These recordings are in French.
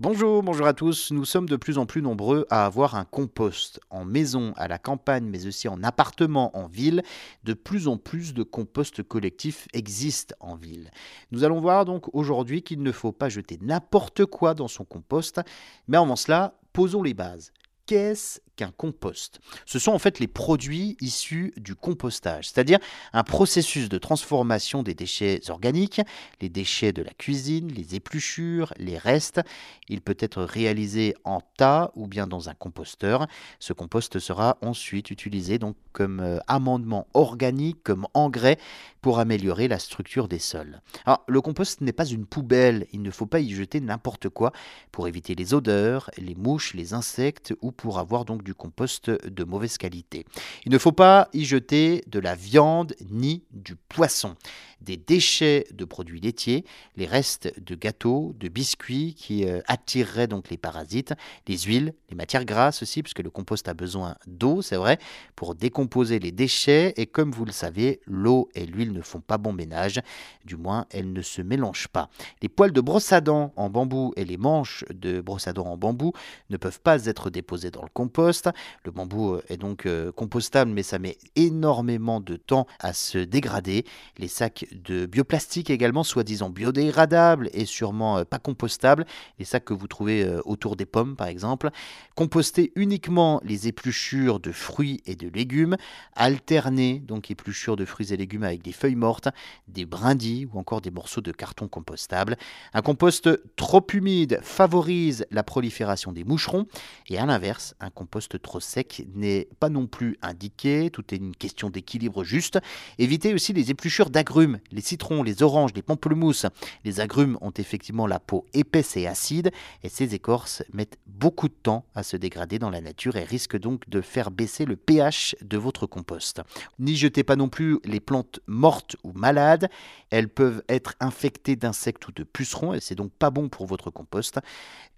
Bonjour, bonjour à tous. Nous sommes de plus en plus nombreux à avoir un compost en maison, à la campagne, mais aussi en appartement, en ville. De plus en plus de compost collectifs existent en ville. Nous allons voir donc aujourd'hui qu'il ne faut pas jeter n'importe quoi dans son compost, mais avant cela, posons les bases. Qu'est-ce qu'un compost Ce sont en fait les produits issus du compostage, c'est-à-dire un processus de transformation des déchets organiques, les déchets de la cuisine, les épluchures, les restes. Il peut être réalisé en tas ou bien dans un composteur. Ce compost sera ensuite utilisé donc comme euh, amendement organique, comme engrais pour améliorer la structure des sols. Alors, le compost n'est pas une poubelle, il ne faut pas y jeter n'importe quoi pour éviter les odeurs, les mouches, les insectes ou pour avoir donc du compost de mauvaise qualité. Il ne faut pas y jeter de la viande ni du poisson des déchets de produits laitiers, les restes de gâteaux, de biscuits qui euh, attireraient donc les parasites, les huiles, les matières grasses aussi, puisque le compost a besoin d'eau, c'est vrai, pour décomposer les déchets. Et comme vous le savez, l'eau et l'huile ne font pas bon ménage, du moins elles ne se mélangent pas. Les poils de brosse à dents en bambou et les manches de brosse à dents en bambou ne peuvent pas être déposés dans le compost. Le bambou euh, est donc euh, compostable, mais ça met énormément de temps à se dégrader. Les sacs de bioplastique également, soi-disant biodégradables et sûrement euh, pas compostables, les sacs que vous trouvez autour des pommes par exemple. Composter uniquement les épluchures de fruits et de légumes, alterner donc épluchures de fruits et légumes avec des feuilles mortes, des brindilles ou encore des morceaux de carton compostable. Un compost trop humide favorise la prolifération des moucherons et à l'inverse, un trop sec n'est pas non plus indiqué, tout est une question d'équilibre juste. Évitez aussi les épluchures d'agrumes les citrons, les oranges, les pamplemousses, les agrumes ont effectivement la peau épaisse et acide et ces écorces mettent beaucoup de temps à se dégrader dans la nature et risquent donc de faire baisser le pH de votre compost. N'y jetez pas non plus les plantes mortes ou malades, elles peuvent être infectées d'insectes ou de pucerons et c'est donc pas bon pour votre compost.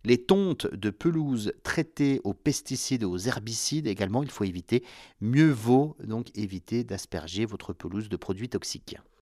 Les tontes de pelouse traitées aux pesticides et aux herbicides également, il faut éviter. Mieux vaut donc éviter d'asperger votre pelouse de produits toxiques.